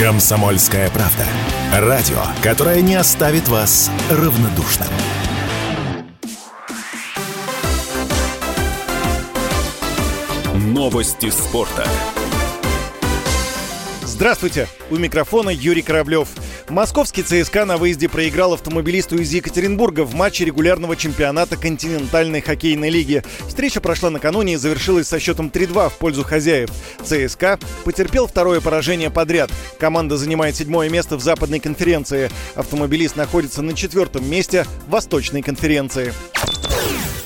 Комсомольская правда. Радио, которое не оставит вас равнодушным. Новости спорта. Здравствуйте! У микрофона Юрий Кораблев. Московский ЦСКА на выезде проиграл автомобилисту из Екатеринбурга в матче регулярного чемпионата континентальной хоккейной лиги. Встреча прошла накануне и завершилась со счетом 3-2 в пользу хозяев. ЦСКА потерпел второе поражение подряд. Команда занимает седьмое место в западной конференции. Автомобилист находится на четвертом месте восточной конференции.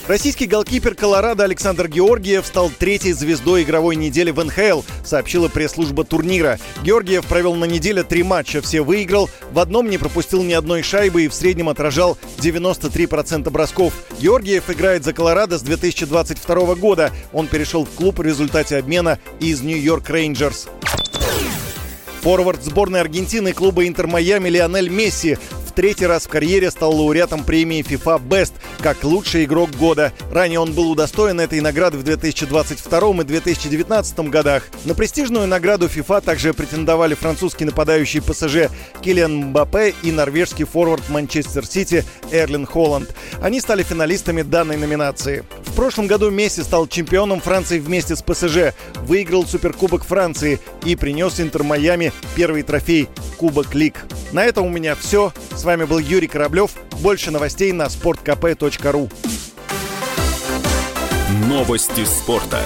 Российский голкипер Колорадо Александр Георгиев стал третьей звездой игровой недели в НХЛ, сообщила пресс-служба турнира. Георгиев провел на неделе три матча, все выиграл, в одном не пропустил ни одной шайбы и в среднем отражал 93% бросков. Георгиев играет за Колорадо с 2022 года. Он перешел в клуб в результате обмена из Нью-Йорк Рейнджерс. Форвард сборной Аргентины клуба Интер Майами Лионель Месси третий раз в карьере стал лауреатом премии FIFA Best как лучший игрок года. Ранее он был удостоен этой награды в 2022 и 2019 годах. На престижную награду FIFA также претендовали французский нападающий ПСЖ Килиан Мбаппе и норвежский форвард Манчестер Сити Эрлин Холланд. Они стали финалистами данной номинации. В прошлом году Месси стал чемпионом Франции вместе с ПСЖ, выиграл Суперкубок Франции и принес Интер Майами первый трофей Кубок Лиг. На этом у меня все. С вами был Юрий Кораблев. Больше новостей на sportkp.ru. Новости спорта.